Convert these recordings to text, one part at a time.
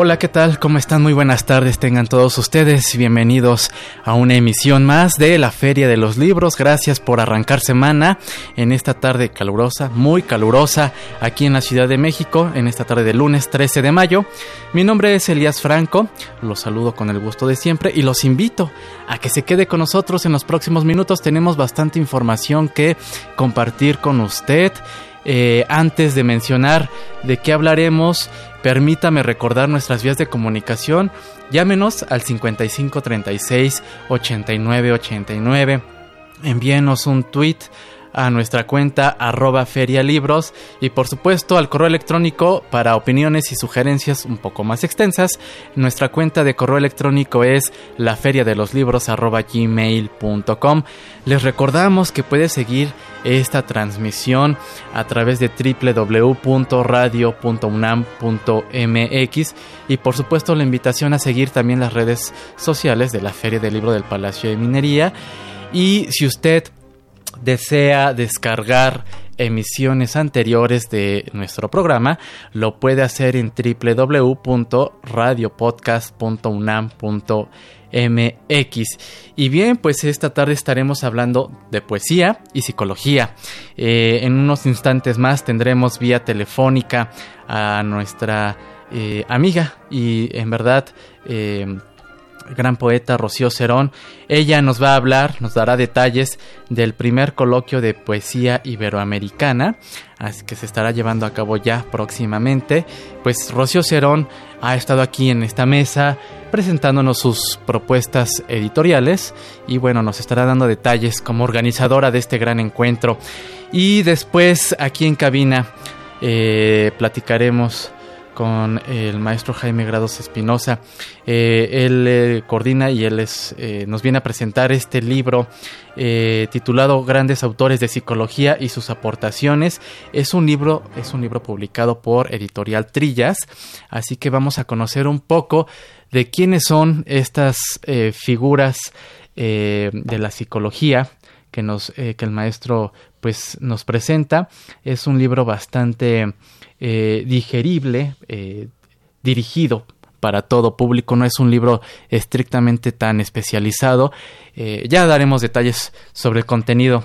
Hola, ¿qué tal? ¿Cómo están? Muy buenas tardes, tengan todos ustedes bienvenidos a una emisión más de la Feria de los Libros. Gracias por arrancar semana en esta tarde calurosa, muy calurosa, aquí en la Ciudad de México, en esta tarde de lunes 13 de mayo. Mi nombre es Elías Franco, los saludo con el gusto de siempre y los invito a que se quede con nosotros en los próximos minutos. Tenemos bastante información que compartir con usted. Eh, antes de mencionar de qué hablaremos, permítame recordar nuestras vías de comunicación. Llámenos al 55 36 89 89. Envíenos un tweet a nuestra cuenta arroba ferialibros y por supuesto al correo electrónico para opiniones y sugerencias un poco más extensas. Nuestra cuenta de correo electrónico es la feria de los libros arroba gmail.com. Les recordamos que puede seguir esta transmisión a través de www.radio.unam.mx y por supuesto la invitación a seguir también las redes sociales de la Feria del Libro del Palacio de Minería. Y si usted desea descargar emisiones anteriores de nuestro programa, lo puede hacer en www.radiopodcast.unam.mx. Y bien, pues esta tarde estaremos hablando de poesía y psicología. Eh, en unos instantes más tendremos vía telefónica a nuestra eh, amiga y en verdad eh, gran poeta Rocío Cerón. Ella nos va a hablar, nos dará detalles del primer coloquio de poesía iberoamericana, así que se estará llevando a cabo ya próximamente. Pues Rocío Cerón ha estado aquí en esta mesa presentándonos sus propuestas editoriales y bueno, nos estará dando detalles como organizadora de este gran encuentro. Y después aquí en cabina eh, platicaremos con el maestro Jaime Grados Espinosa. Eh, él eh, coordina y él eh, nos viene a presentar este libro titulado Grandes autores de psicología y sus aportaciones. Es un libro, es un libro publicado por Editorial Trillas, así que vamos a conocer un poco de quiénes son estas figuras de la psicología que nos que el maestro pues nos presenta. Es un libro bastante eh, digerible, eh, dirigido para todo público, no es un libro estrictamente tan especializado. Eh, ya daremos detalles sobre el contenido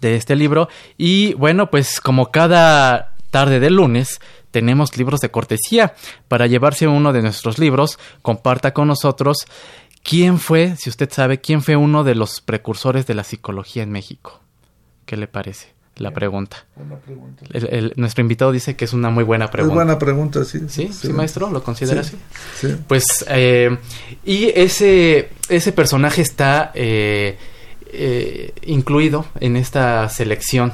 de este libro y bueno, pues como cada tarde de lunes tenemos libros de cortesía para llevarse uno de nuestros libros, comparta con nosotros quién fue, si usted sabe, quién fue uno de los precursores de la psicología en México. ¿Qué le parece? La pregunta. nuestro invitado dice que es una muy buena pregunta. Muy buena pregunta, sí. ¿Sí? ¿Sí, maestro? ¿Lo considera así? Sí. Pues, eh, y ese, ese personaje está eh, eh, incluido en esta selección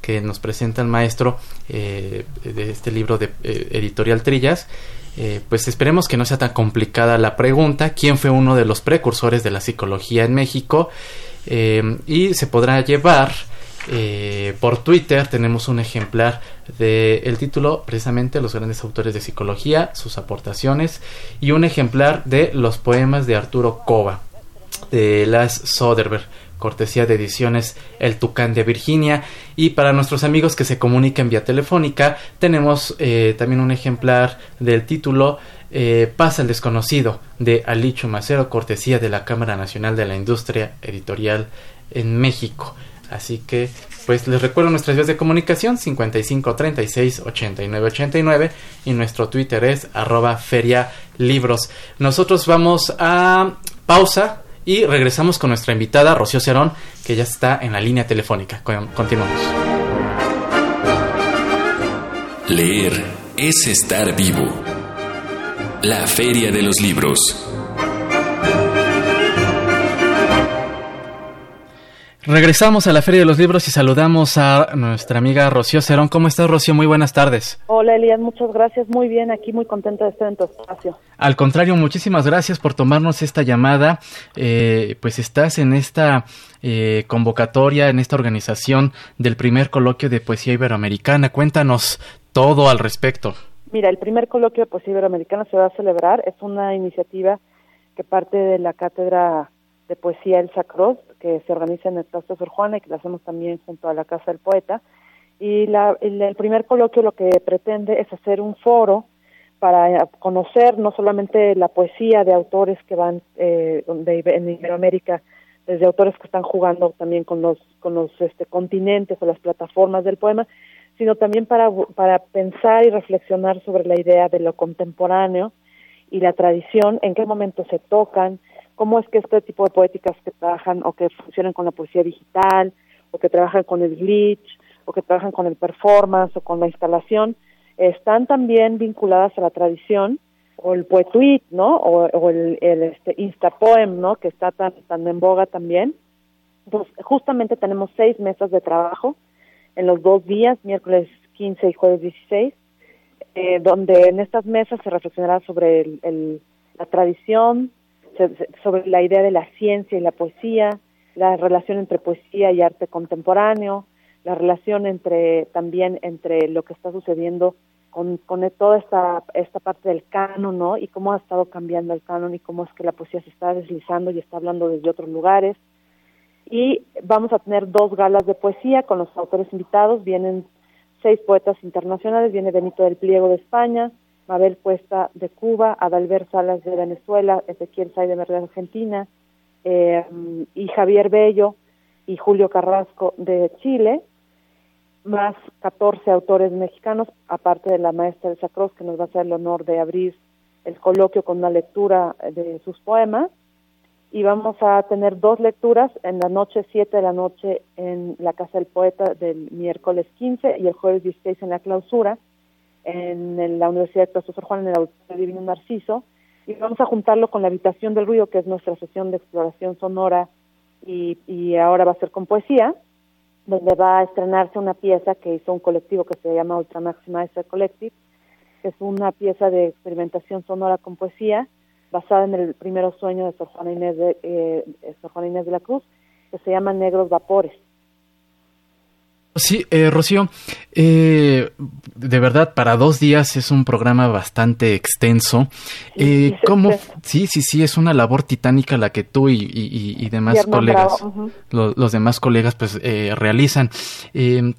que nos presenta el maestro de este libro de Editorial Trillas. pues esperemos que no sea tan complicada la pregunta. ¿Quién fue uno de los precursores de la psicología en México? y se podrá llevar eh, por Twitter tenemos un ejemplar del título, precisamente Los grandes autores de psicología, sus aportaciones, y un ejemplar de los poemas de Arturo Cova, de Las Soderbergh, cortesía de ediciones El Tucán de Virginia. Y para nuestros amigos que se comunican vía telefónica, tenemos eh, también un ejemplar del título eh, Pasa el desconocido de Alicho Macero, cortesía de la Cámara Nacional de la Industria Editorial en México. Así que, pues les recuerdo nuestras vías de comunicación 55 36 89 89 y nuestro Twitter es arroba feria libros. Nosotros vamos a pausa y regresamos con nuestra invitada Rocío Cerón, que ya está en la línea telefónica. Continuamos. Leer es estar vivo. La Feria de los Libros. Regresamos a la Feria de los Libros y saludamos a nuestra amiga Rocío Cerón. ¿Cómo estás, Rocío? Muy buenas tardes. Hola, Elías. Muchas gracias. Muy bien. Aquí muy contenta de estar en tu espacio. Al contrario, muchísimas gracias por tomarnos esta llamada. Eh, pues estás en esta eh, convocatoria, en esta organización del primer coloquio de poesía iberoamericana. Cuéntanos todo al respecto. Mira, el primer coloquio de poesía iberoamericana se va a celebrar. Es una iniciativa que parte de la cátedra de poesía Elsa Cross, que se organiza en el Claustro Sor Juana y que lo hacemos también junto a la Casa del Poeta. Y la, el, primer coloquio lo que pretende es hacer un foro para conocer no solamente la poesía de autores que van eh, de, en Iberoamérica, desde autores que están jugando también con los, con los este, continentes o las plataformas del poema, sino también para, para pensar y reflexionar sobre la idea de lo contemporáneo y la tradición, en qué momento se tocan, cómo es que este tipo de poéticas que trabajan o que funcionan con la poesía digital, o que trabajan con el glitch, o que trabajan con el performance o con la instalación, están también vinculadas a la tradición, o el poetuit, ¿no? O, el, el este, instapoem, ¿no? Que está tan, tan en boga también. Pues justamente tenemos seis mesas de trabajo en los dos días, miércoles 15 y jueves 16, eh, donde en estas mesas se reflexionará sobre el, la tradición, sobre la idea de la ciencia y la poesía, la relación entre poesía y arte contemporáneo, la relación entre también entre lo que está sucediendo con, con toda esta, esta parte del canon, ¿no? Y cómo ha estado cambiando el canon y cómo es que la poesía se está deslizando y está hablando desde otros lugares. Y vamos a tener dos galas de poesía con los autores invitados. Vienen seis poetas internacionales. Viene Benito del Pliego de España, Mabel Cuesta de Cuba, Adalbert Salas de Venezuela, Ezequiel Saidemer de Argentina, eh, y Javier Bello y Julio Carrasco de Chile, más 14 autores mexicanos, aparte de la maestra Elsa Cruz, que nos va a hacer el honor de abrir el coloquio con una lectura de sus poemas. Y vamos a tener dos lecturas en la noche 7 de la noche en la Casa del Poeta del miércoles 15 y el jueves 16 en la clausura en la Universidad de Sor Juan en el Auditorio Divino Narciso y vamos a juntarlo con la Habitación del Ruido, que es nuestra sesión de exploración sonora y, y ahora va a ser con poesía, donde va a estrenarse una pieza que hizo un colectivo que se llama Ultra Maximizer Collective, que es una pieza de experimentación sonora con poesía basada en el primero sueño de Sor Juana Inés de, eh, Sor Juana Inés de la Cruz, que se llama Negros Vapores. Sí, eh, Rocío, eh, de verdad, para dos días es un programa bastante extenso. Eh, ¿cómo? Sí, sí, sí, es una labor titánica la que tú y, y, demás colegas, los, demás colegas, pues eh, realizan. Eh,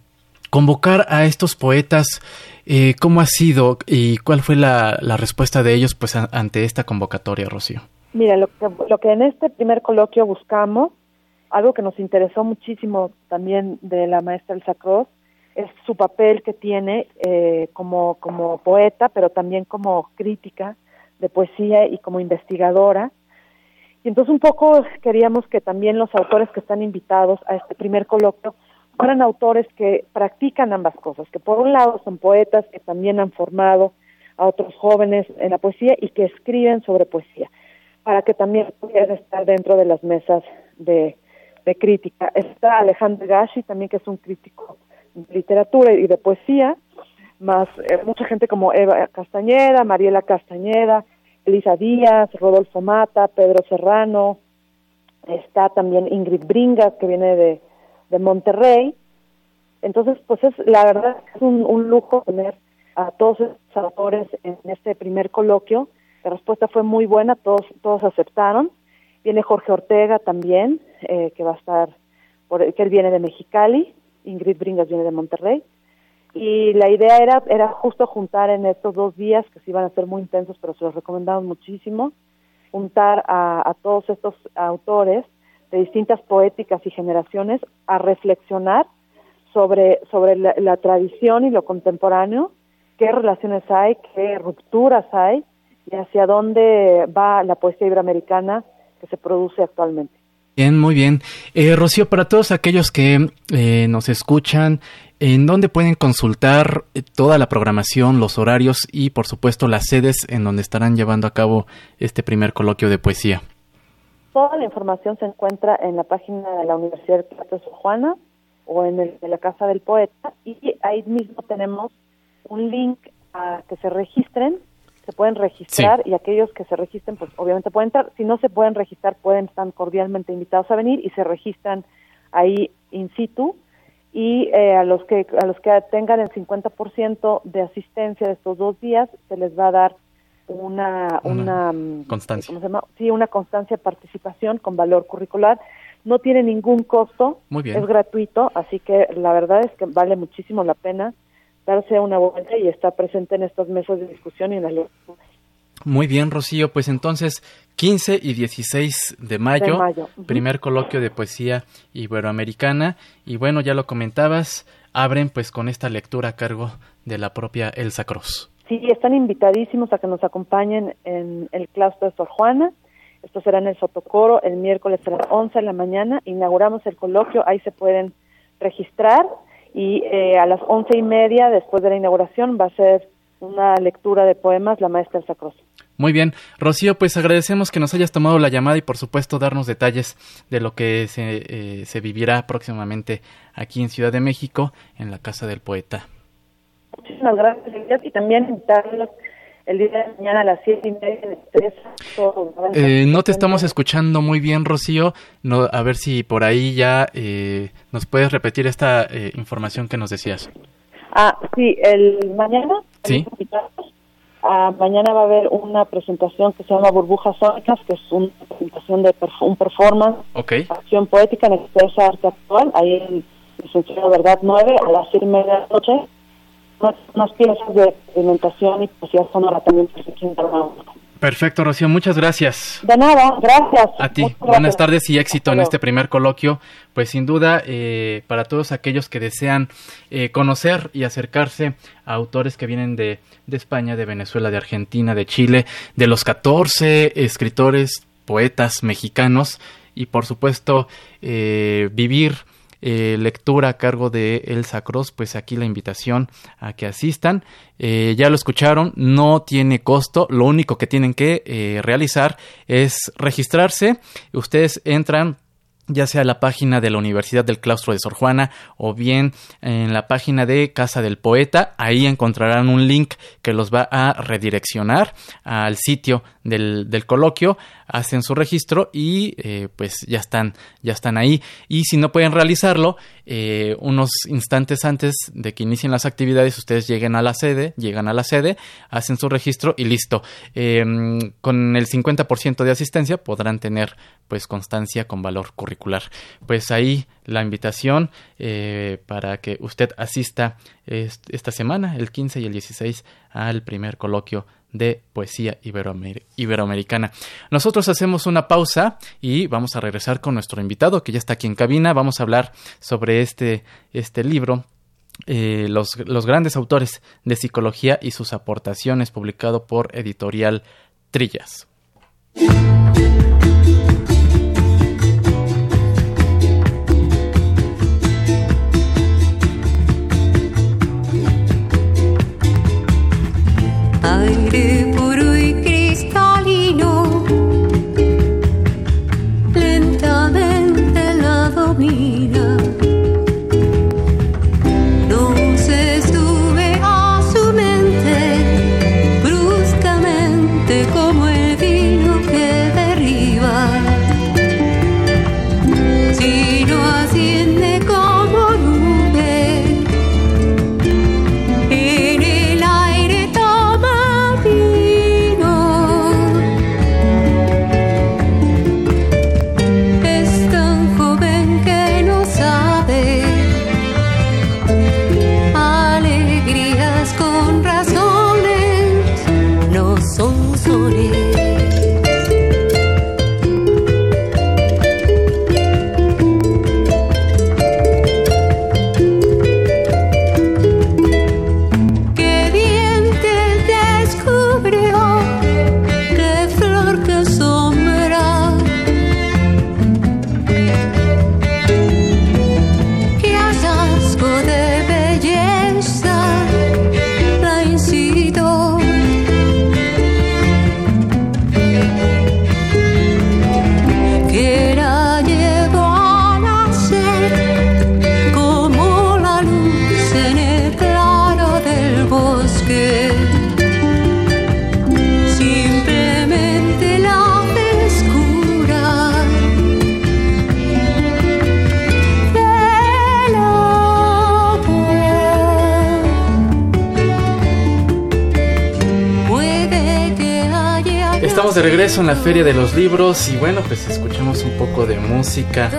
convocar a estos poetas, eh, ¿cómo ha sido y cuál fue la, la respuesta de ellos, pues, ante esta convocatoria, Rocío? Mira, lo que, lo que en este primer coloquio buscamos algo que nos interesó muchísimo también de la maestra Elsa Cross es su papel que tiene eh, como, como poeta, pero también como crítica de poesía y como investigadora. Y entonces un poco queríamos que también los autores que están invitados a este primer coloquio fueran autores que practican ambas cosas, que por un lado son poetas que también han formado a otros jóvenes en la poesía y que escriben sobre poesía, para que también pudieran estar dentro de las mesas de, de crítica. Está Alejandro Gashi, también que es un crítico de literatura y de poesía, más eh, mucha gente como Eva Castañeda, Mariela Castañeda, Elisa Díaz, Rodolfo Mata, Pedro Serrano, está también Ingrid Bringas, que viene de, de Monterrey. Entonces, pues es la verdad es un, un lujo tener a todos estos autores en este primer coloquio. La respuesta fue muy buena, todos, todos aceptaron. Viene Jorge Ortega también, eh, que va a estar, por, que él viene de Mexicali, Ingrid Bringas viene de Monterrey, y la idea era, era justo juntar en estos dos días, que se iban a ser muy intensos, pero se los recomendamos muchísimo, juntar a, a todos estos autores de distintas poéticas y generaciones a reflexionar sobre, sobre la, la tradición y lo contemporáneo, qué relaciones hay, qué rupturas hay y hacia dónde va la poesía iberoamericana que se produce actualmente. Bien, muy bien. Eh, Rocío, para todos aquellos que eh, nos escuchan, ¿en dónde pueden consultar eh, toda la programación, los horarios y, por supuesto, las sedes en donde estarán llevando a cabo este primer coloquio de poesía? Toda la información se encuentra en la página de la Universidad de Plata Juana o en, el, la Casa del Poeta y ahí mismo tenemos un link a que se registren se pueden registrar y aquellos que se registren, pues obviamente pueden entrar. Si no se pueden registrar, pueden estar cordialmente invitados a venir y se registran ahí in situ. Y eh, a los que a los que tengan el 50% de asistencia de estos dos días, se les va a dar una, una, mm, constancia. ¿cómo se llama? Sí, una constancia de participación con valor curricular. No tiene ningún costo, Muy bien. es gratuito, así que la verdad es que vale muchísimo la pena darse una vuelta y estar presente en estos meses de discusión y en las Muy bien, Rocío. Pues entonces, 15 y 16 de mayo, primer coloquio de poesía iberoamericana. Y bueno, ya lo comentabas, abren pues con esta lectura a cargo de la propia Elsa Cruz. Sí, están invitadísimos a que nos acompañen en el claustro de Sor Juana. Esto será en el Sotocoro el miércoles a las 11 de la mañana. Inauguramos el coloquio, ahí se pueden registrar y eh, a las once y media, después de la inauguración, va a ser una lectura de poemas la maestra Sacros. Muy bien, Rocío, pues agradecemos que nos hayas tomado la llamada y por supuesto darnos detalles de lo que se, eh, se vivirá próximamente aquí en Ciudad de México, en la Casa del Poeta. Muchísimas gracias y también invitarlos el día de mañana a las siete y media de eh, no te estamos escuchando muy bien, Rocío. No, a ver si por ahí ya eh, nos puedes repetir esta eh, información que nos decías. Ah, sí, el mañana. Sí. Ah, mañana va a haber una presentación que se llama Burbujas Sónicas, que es una presentación de un performance, okay. acción poética en expresa arte actual, ahí en Licenciado Verdad 9 a las 7 y media de la noche piezas de experimentación y poesía sonora también Perfecto, Rocío, muchas gracias. De nada, gracias. A ti, buenas tardes y éxito en este primer coloquio. Pues sin duda, eh, para todos aquellos que desean eh, conocer y acercarse a autores que vienen de, de España, de Venezuela, de Argentina, de Chile, de los 14 escritores, poetas mexicanos y por supuesto eh, vivir eh, lectura a cargo de Elsa Cross, pues aquí la invitación a que asistan. Eh, ya lo escucharon, no tiene costo, lo único que tienen que eh, realizar es registrarse. Ustedes entran ya sea la página de la Universidad del Claustro de Sor Juana o bien en la página de Casa del Poeta. Ahí encontrarán un link que los va a redireccionar al sitio del, del coloquio. Hacen su registro y eh, pues ya están, ya están ahí. Y si no pueden realizarlo, eh, unos instantes antes de que inicien las actividades, ustedes lleguen a la sede, llegan a la sede, hacen su registro y listo. Em, con el 50% de asistencia podrán tener pues constancia con valor curricular. Pues ahí la invitación eh, para que usted asista esta semana, el 15 y el 16, al primer coloquio de poesía iberoamericana. Nosotros hacemos una pausa y vamos a regresar con nuestro invitado que ya está aquí en cabina. Vamos a hablar sobre este, este libro eh, los, los, grandes autores de psicología y sus aportaciones, publicado por Editorial Trillas. Como el estamos de regreso en la Feria de los Libros y bueno, pues escuchamos un poco de música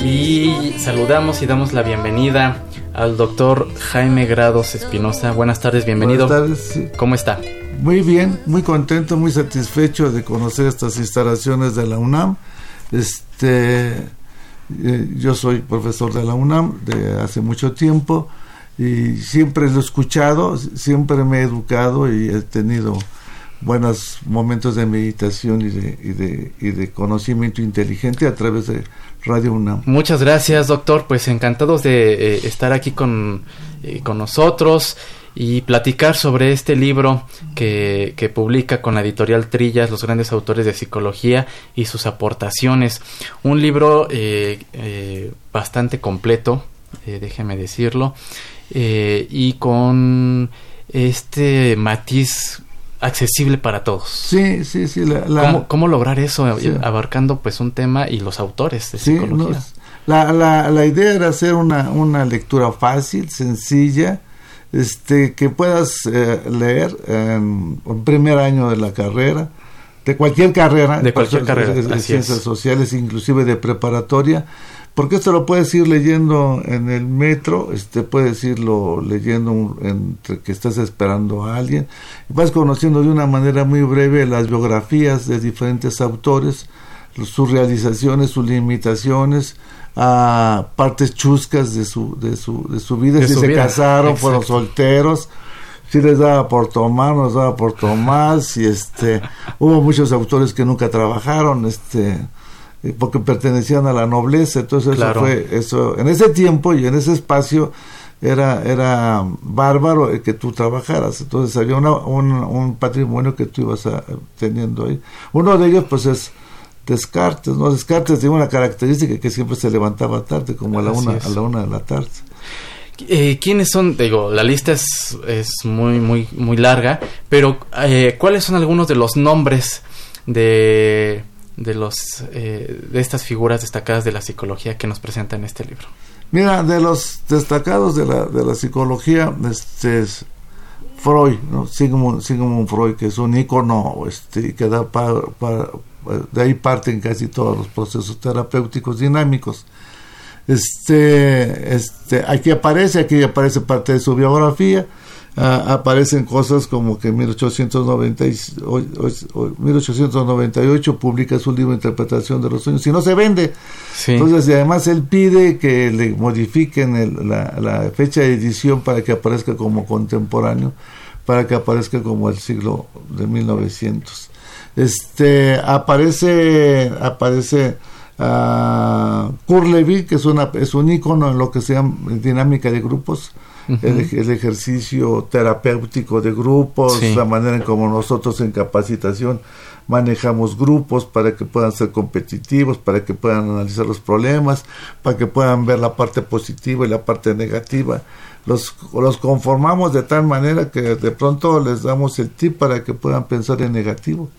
y saludamos y damos la bienvenida al doctor Jaime Grados Espinosa. Buenas tardes, bienvenido. Buenas tardes. ¿Cómo está? Muy bien, muy contento, muy satisfecho de conocer estas instalaciones de la UNAM. Este, eh, yo soy profesor de la UNAM de hace mucho tiempo y siempre lo he escuchado, siempre me he educado y he tenido buenos momentos de meditación y de, y de, y de conocimiento inteligente a través de Radio UNAM. Muchas gracias, doctor. Pues encantados de eh, estar aquí con, eh, con nosotros y platicar sobre este libro que, que, publica con la editorial Trillas, los grandes autores de psicología y sus aportaciones. Un libro eh, bastante completo, déjeme decirlo, y con este matiz accesible para todos. Sí, sí, sí. ¿Cómo, lograr eso abarcando pues un tema y los autores de psicología? la, la, la, idea era hacer una, una lectura fácil, sencilla, este, que puedas eh, leer en, el primer año de la carrera, de cualquier carrera, de cualquier carrera, de, ciencias sociales, inclusive de preparatoria, porque esto lo puedes ir leyendo en el metro, este puedes irlo leyendo entre que estás esperando a alguien, vas conociendo de una manera muy breve las biografías de diferentes autores, sus realizaciones, sus limitaciones, a partes chuscas de su de su de su vida, si se casaron, fueron solteros, si les daba por tomar, nos daba por tomar, si este hubo muchos autores que nunca trabajaron, este porque pertenecían a la nobleza, entonces eso fue eso en ese tiempo y en ese espacio era era bárbaro que tú trabajaras, entonces había una, un, un, patrimonio que tú ibas a, teniendo ahí. Uno de ellos pues es Descartes, ¿no? Descartes tiene una característica que siempre se levantaba tarde, como a la una, a la una de la tarde. Eh, ¿Quiénes son? Digo, la lista es, es muy, muy, muy larga, pero eh, ¿cuáles son algunos de los nombres de de los eh, de estas figuras destacadas de la psicología que nos presenta en este libro? Mira, de los destacados de la, de la psicología, este es Freud. Sigmund, Sigmund Freud, que es un ícono este, que da para, de ahí parten casi todos los procesos terapéuticos dinámicos. Este, este, aquí aparece, aquí aparece parte de su biografía, aparecen cosas como que en 1898 publica su libro Interpretación de los Sueños y no se vende. Entonces, y además él pide que le modifiquen la, fecha de edición para que aparezca como contemporáneo, para que aparezca como el siglo de 1900. Este, aparece, aparece uh, que es, una, es un icono en lo que se llama dinámica de grupos el, ejercicio terapéutico de grupos, la manera en como nosotros en capacitación manejamos grupos para que puedan ser competitivos, para que puedan analizar los problemas, para que puedan ver la parte positiva y la parte negativa. Los, los conformamos de tal manera que de pronto les damos el tip para que puedan pensar en negativo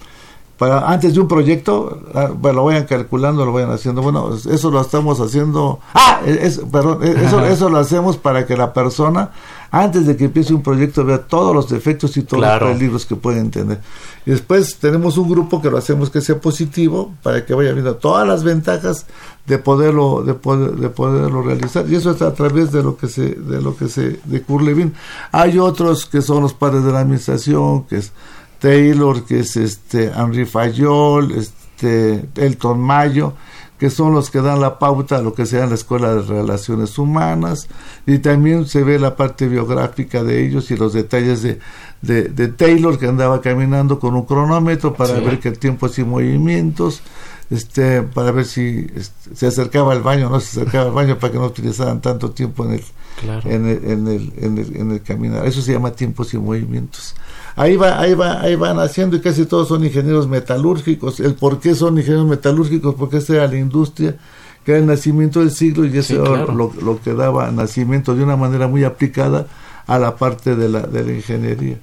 para antes de un proyecto, ah, bueno, lo vayan calculando, lo vayan haciendo. Bueno, eso lo estamos haciendo. Ah, es, perdón, e, eso, eso lo hacemos para que la persona, antes de que empiece un proyecto, vea todos los defectos y todos los peligros que pueden tener. Y después tenemos un grupo que lo hacemos que sea positivo, para que vaya viendo todas las ventajas de poderlo, de poder, de poderlo realizar. Y eso está a través de lo que se, de lo que se, de Curlevin. Hay otros que son los padres de la administración, que es Taylor, que es este Henry Fayol, este Elton Mayo, que son los que dan la pauta a lo que sea la Escuela de Relaciones Humanas, y también se ve la parte biográfica de ellos y los detalles de, de, Taylor, que andaba caminando con un cronómetro para ver que el tiempo hacía movimientos, este, para ver si este, se acercaba al baño, no se acercaba al baño para que no utilizaran tanto tiempo en el, en, el, en, el, en, el, en el caminar. Eso se llama tiempos y movimientos ahí va, ahí va, ahí van haciendo y casi todos son ingenieros metalúrgicos. El por qué son ingenieros metalúrgicos, porque esa era la industria que era el nacimiento del siglo y eso era lo, lo, que daba nacimiento de una manera muy aplicada a la parte de la, de la ingeniería.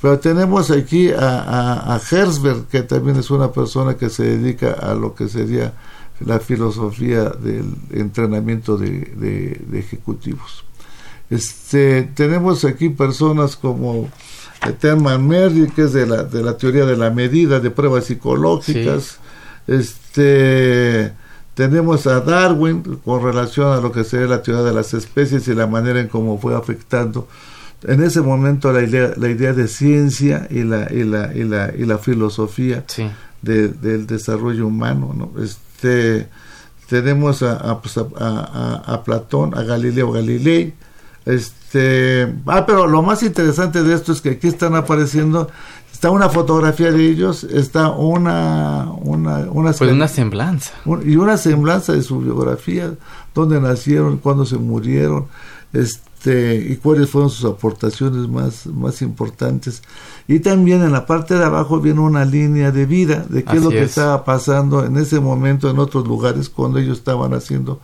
Pero tenemos aquí a, a, Herzberg, que también es una persona que se dedica a lo que sería la filosofía del entrenamiento de, de, de ejecutivos. Este, tenemos aquí personas como Terman Merrill, que es de la, de la teoría de la medida, de pruebas psicológicas. Este, tenemos a Darwin con relación a lo que sería la teoría de las especies y la manera en cómo fue afectando en ese momento la idea, la idea de ciencia y la, y la, y la, y la filosofía del desarrollo humano. ¿no? Este, tenemos a, pues, a, a, a, Platón, a Galileo Galilei. Este, ah, pero lo más interesante de esto es que aquí están apareciendo está una fotografía de ellos, está una una una, pues una semblanza y una semblanza de su biografía, dónde nacieron, cuándo se murieron, este y cuáles fueron sus aportaciones más más importantes. Y también en la parte de abajo viene una línea de vida de qué es lo que estaba pasando en ese momento en otros lugares cuando ellos estaban haciendo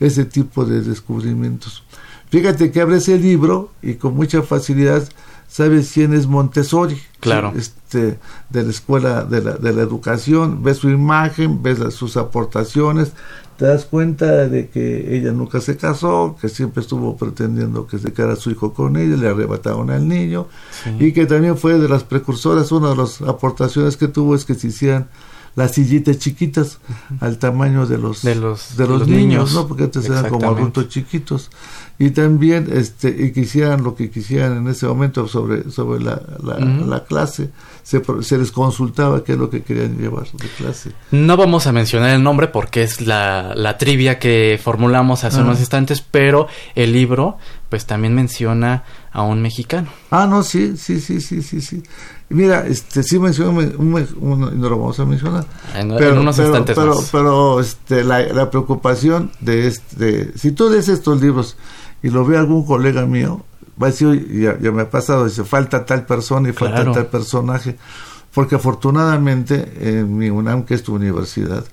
ese tipo de descubrimientos. Fíjate que abre ese libro y con mucha facilidad sabes quién es Montessori. Claro. Este, de la escuela de la, de la educación, ves su imagen, ves sus aportaciones, te das cuenta de que ella nunca se casó, que siempre estuvo pretendiendo que se quedara su hijo con ella, le arrebataron al niño, y que también fue de las precursoras, una de las aportaciones que tuvo es que se hicieran las sillitas chiquitas al tamaño de los de los, de los, niños, ¿no? Porque antes eran como adultos chiquitos. Y también este y quisieran lo que quisieran en ese momento sobre sobre la, la, clase se, se, les consultaba qué es lo que querían llevar de clase. No vamos a mencionar el nombre porque es la, la trivia que formulamos hace unos instantes pero el libro pues también menciona a un mexicano. Ah no sí sí sí sí sí sí. Mira este sí menciona un, no lo vamos a mencionar en, pero, unos instantes pero, pero, este la, la preocupación de este si tú lees estos libros y lo ve algún colega mío, va a decir, ya, ya me ha pasado, dice, falta tal persona y falta tal personaje, porque afortunadamente en mi UNAM, que es tu universidad,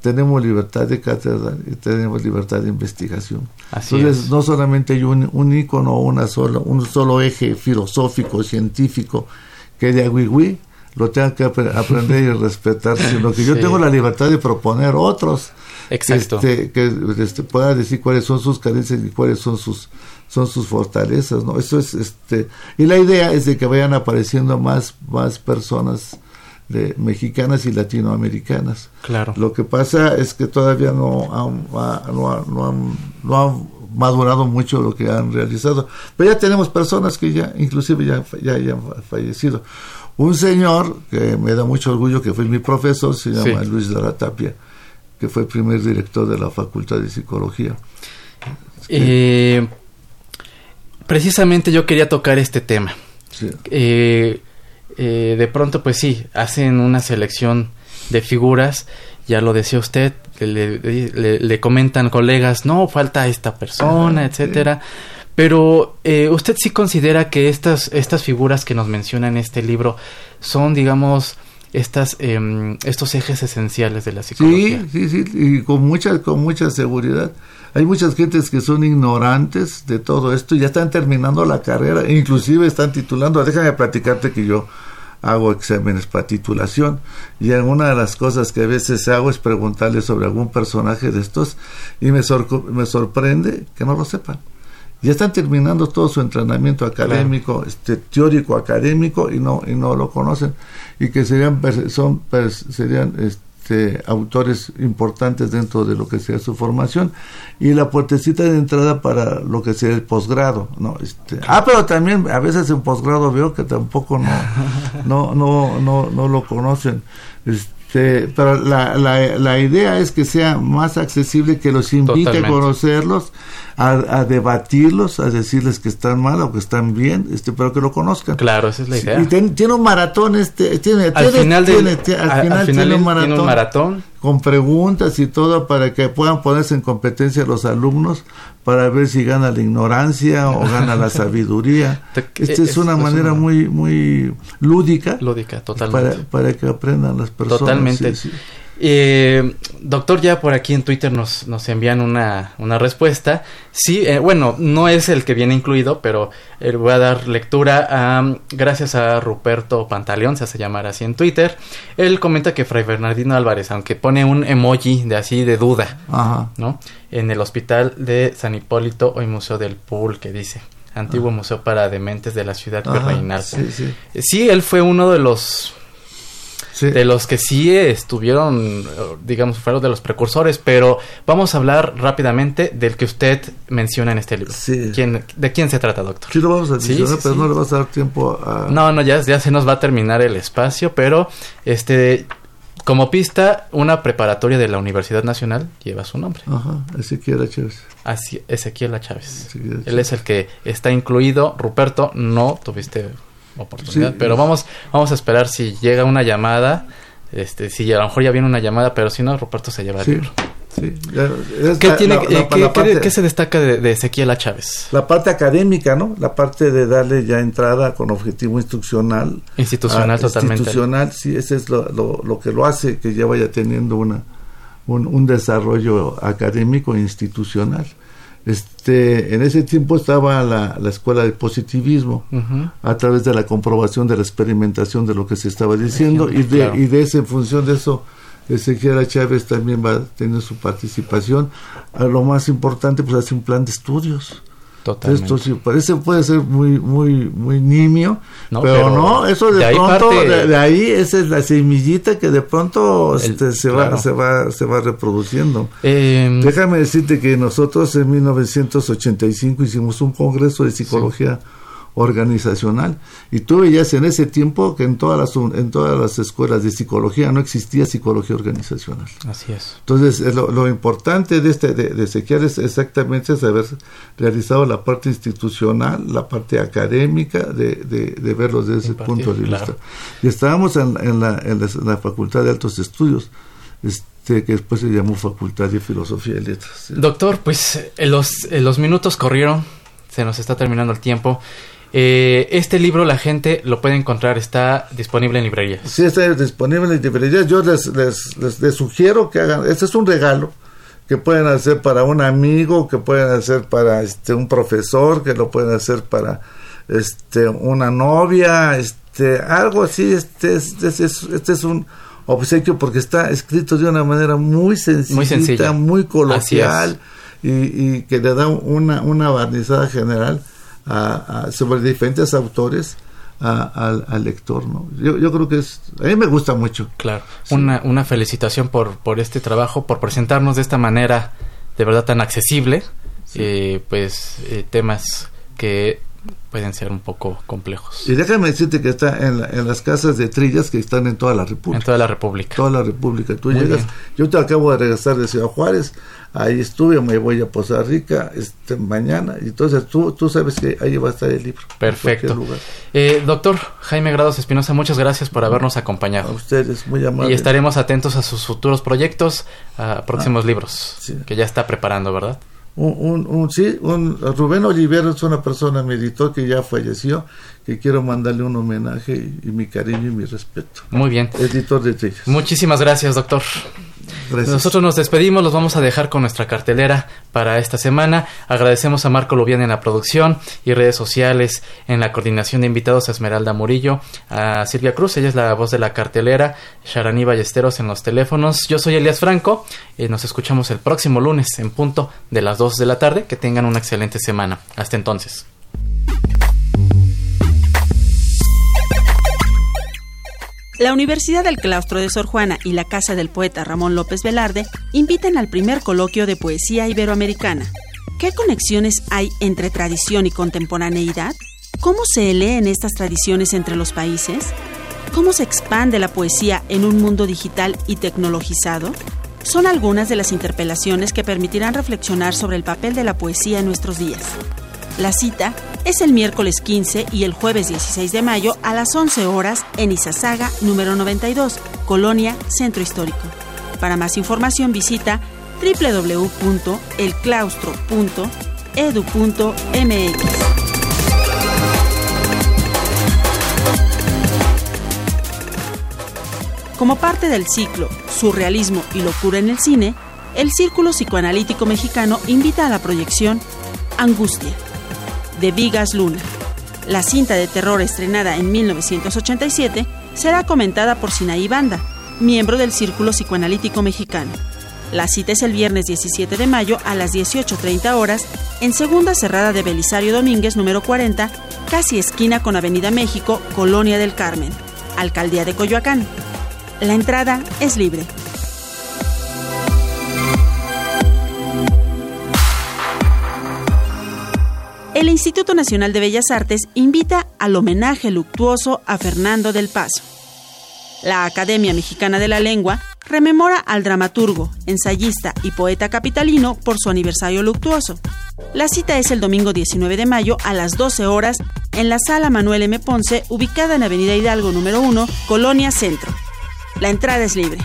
tenemos libertad de cátedra y tenemos libertad de investigación. Entonces, no solamente hay un, un ícono, una sola, un solo eje filosófico, científico, que de agüigüí lo tenga que aprender y respetar, sino que yo tengo la libertad de proponer otros Exacto. Este, que este, pueda decir cuáles son sus carencias y cuáles son sus son sus fortalezas, ¿no? Eso es este y la idea es de que vayan apareciendo más más personas de, mexicanas y latinoamericanas. Claro. Lo que pasa es que todavía no han, no, no, han, no han madurado mucho lo que han realizado. Pero ya tenemos personas que ya, inclusive ya, ya, han fallecido. Un señor que me da mucho orgullo, que fue mi profesor, se llama Luis de la Tapia que fue el primer director de la Facultad de Psicología. Eh, precisamente yo quería tocar este tema. Eh, eh, de pronto, pues sí, hacen una selección de figuras, ya lo decía usted, le, comentan colegas, no, falta esta persona, etcétera. Pero usted sí considera que estas, estas figuras que nos menciona en este libro son, digamos, estas eh, estos ejes esenciales de la psicología. Sí, sí, sí, y con mucha con mucha seguridad. Hay muchas gentes que son ignorantes de todo esto, ya están terminando la carrera, inclusive están titulando. Déjame platicarte que yo hago exámenes para titulación y una de las cosas que a veces hago es preguntarle sobre algún personaje de estos y me, me sorprende que no lo sepan ya están terminando todo su entrenamiento académico, este teórico académico y no y no lo conocen. Y que serían son serían este autores importantes dentro de lo que sea su formación. Y la puertecita de entrada para lo que sea el posgrado, ¿no? Este, ah, pero también a veces en posgrado veo que tampoco no no no no, no lo conocen. Este, pero la, la, la, idea es que sea más accesible, que los invite a conocerlos, a, debatirlos, a decirles que están mal o que están bien, este, pero que lo conozcan. Claro, esa es la idea. y tiene un maratón, este, tiene, al tiene, final, tiene, al final, tiene, un maratón, tiene un maratón con preguntas y todo para que puedan ponerse en competencia los alumnos para ver si gana la ignorancia o gana la sabiduría. Esta es una manera muy muy lúdica, lúdica totalmente. Para, para que aprendan las personas. Totalmente. Eh, doctor, ya por aquí en Twitter nos, nos envían una, una respuesta. Sí, eh, bueno, no es el que viene incluido, pero eh, voy a dar lectura a, gracias a Ruperto Pantaleón, se hace llamar así en Twitter. Él comenta que Fray Bernardino Álvarez, aunque pone un emoji de así de duda, ¿no? En el hospital de San Hipólito o el Museo del Pool, que dice. antiguo museo para dementes de la ciudad virreinal. Sí, sí. sí, él fue uno de los de los que sí estuvieron, digamos, fueron de los precursores, pero vamos a hablar rápidamente del que usted menciona en este libro. ¿De quién se trata, doctor? Sí, lo vamos a mencionar, pero no le vas a dar tiempo a... No, no, ya, ya se nos va a terminar el espacio, pero este... Como pista, una preparatoria de la Universidad Nacional lleva su nombre. Ajá, Ezequiel Chávez. Así, Ezequiel Chávez. Él es el que está incluido. Ruperto, no tuviste oportunidad. pero vamos, vamos a esperar si llega una llamada. Este, si a lo mejor ya viene una llamada, pero si no, Roberto se lleva el libro. ¿Qué, tiene, ¿qué, se destaca de, Ezequiel A. Chávez? La parte académica, ¿no? La parte de darle ya entrada con objetivo instruccional. Institucional, totalmente. Institucional, sí, ese es lo, lo, que lo hace que ya vaya teniendo una, un, un desarrollo académico e institucional. Este, en ese tiempo estaba la, la escuela de positivismo a través de la comprobación de la experimentación de lo que se estaba diciendo y de, y de ese, en función de eso Ezequiel Chávez también va a tener su participación. A lo más importante, pues hace un plan de estudios esto sí, parece puede ser muy muy muy nimio, pero, no, eso de, pronto de, ahí esa es la semillita que de pronto este, se va se va se va reproduciendo. Em, Déjame decirte que nosotros en 1985 hicimos un congreso de psicología organizacional. Y tú veías en ese tiempo que en todas las, en todas las escuelas de psicología no existía psicología organizacional. Así es. Entonces, eh, lo, importante de este de, de es exactamente haber realizado la parte institucional, la parte académica, de, de, verlos desde ese punto de vista. Y estábamos en, en, la, en, la, Facultad de Altos Estudios. Este, que después se llamó Facultad de Filosofía y Letras. Doctor, pues los, los minutos corrieron, se nos está terminando el tiempo. Eh, este libro la gente lo puede encontrar, está disponible en librerías. Sí, está disponible en librerías. Yo les, les, les, sugiero que hagan, este es un regalo que pueden hacer para un amigo, que pueden hacer para este un profesor, que lo pueden hacer para este una novia, este algo así, este, este, este, este es un obsequio porque está escrito de una manera muy sencilla, muy, muy coloquial y, y, que le da una, una barnizada general sobre diferentes autores al, lector, ¿no? Yo, yo, creo que es, a mí me gusta mucho. Claro, una, una felicitación por, por este trabajo, por presentarnos de esta manera de verdad tan accesible, eh, pues eh, temas que pueden ser un poco complejos. Y déjame decirte que está en, en, las casas de trillas que están en toda la República. En toda la República. Toda la República. Tú llegas, yo te acabo de regresar de Ciudad Juárez, ahí estuve, me voy a Poza Rica este, mañana, y entonces tú, tú sabes que ahí va a estar el libro. Perfecto. Eh, doctor Jaime Grados Espinosa, muchas gracias por habernos acompaño. A ustedes, muy amables. Y estaremos atentos a sus futuros proyectos, a próximos ah, libros, que ya está preparando, ¿verdad? Un, un, sí, un, Rubén Olivero es una persona, mi editor, que ya falleció, que quiero mandarle un homenaje y, mi cariño y mi respeto. Muy bien. Editor de Trillas. Muchísimas gracias, doctor. Nosotros nos despedimos, los vamos a dejar con nuestra cartelera para esta semana. Agradecemos a Marco Lubián en la producción y redes sociales en la coordinación de invitados a Esmeralda Murillo, a Silvia Cruz, ella es la voz de la cartelera, Sharani Ballesteros en los teléfonos. Yo soy Elias Franco y nos escuchamos el próximo lunes en punto de las 2 de la tarde. Que tengan una excelente semana. Hasta entonces. La Universidad del Claustro de Sor Juana y la Casa del Poeta Ramón López Velarde invitan al primer coloquio de poesía iberoamericana. ¿Qué conexiones hay entre tradición y contemporaneidad? ¿Cómo se leen estas tradiciones entre los países? ¿Cómo se expande la poesía en un mundo digital y tecnologizado? Son algunas de las interpelaciones que permitirán reflexionar sobre el papel de la poesía en nuestros días. La cita es el miércoles 15 y el jueves 16 de mayo a las 11 horas en Izazaga número 92, Colonia Centro Histórico. Para más información visita www.elclaustro.edu.mx. Como parte del ciclo Surrealismo y Locura en el Cine, el Círculo Psicoanalítico Mexicano invita a la proyección Angustia, de Vigas Luna. La cinta de terror estrenada en 1987 será comentada por Sinaí Banda, miembro del Círculo Psicoanalítico Mexicano. La cita es el viernes 17 de mayo a las 18.30 horas en segunda cerrada de Belisario Domínguez, número 40, casi esquina con Avenida México, Colonia del Carmen, Alcaldía de Coyoacán. La entrada es libre. El Instituto Nacional de Bellas Artes invita al homenaje luctuoso a Fernando del Paso. La Academia Mexicana de la Lengua rememora al dramaturgo, ensayista y poeta capitalino por su aniversario luctuoso. La cita es el domingo 19 de mayo a las 12 horas en la sala Manuel M. Ponce, ubicada en Avenida Hidalgo número 1, Colonia Centro. La entrada es libre.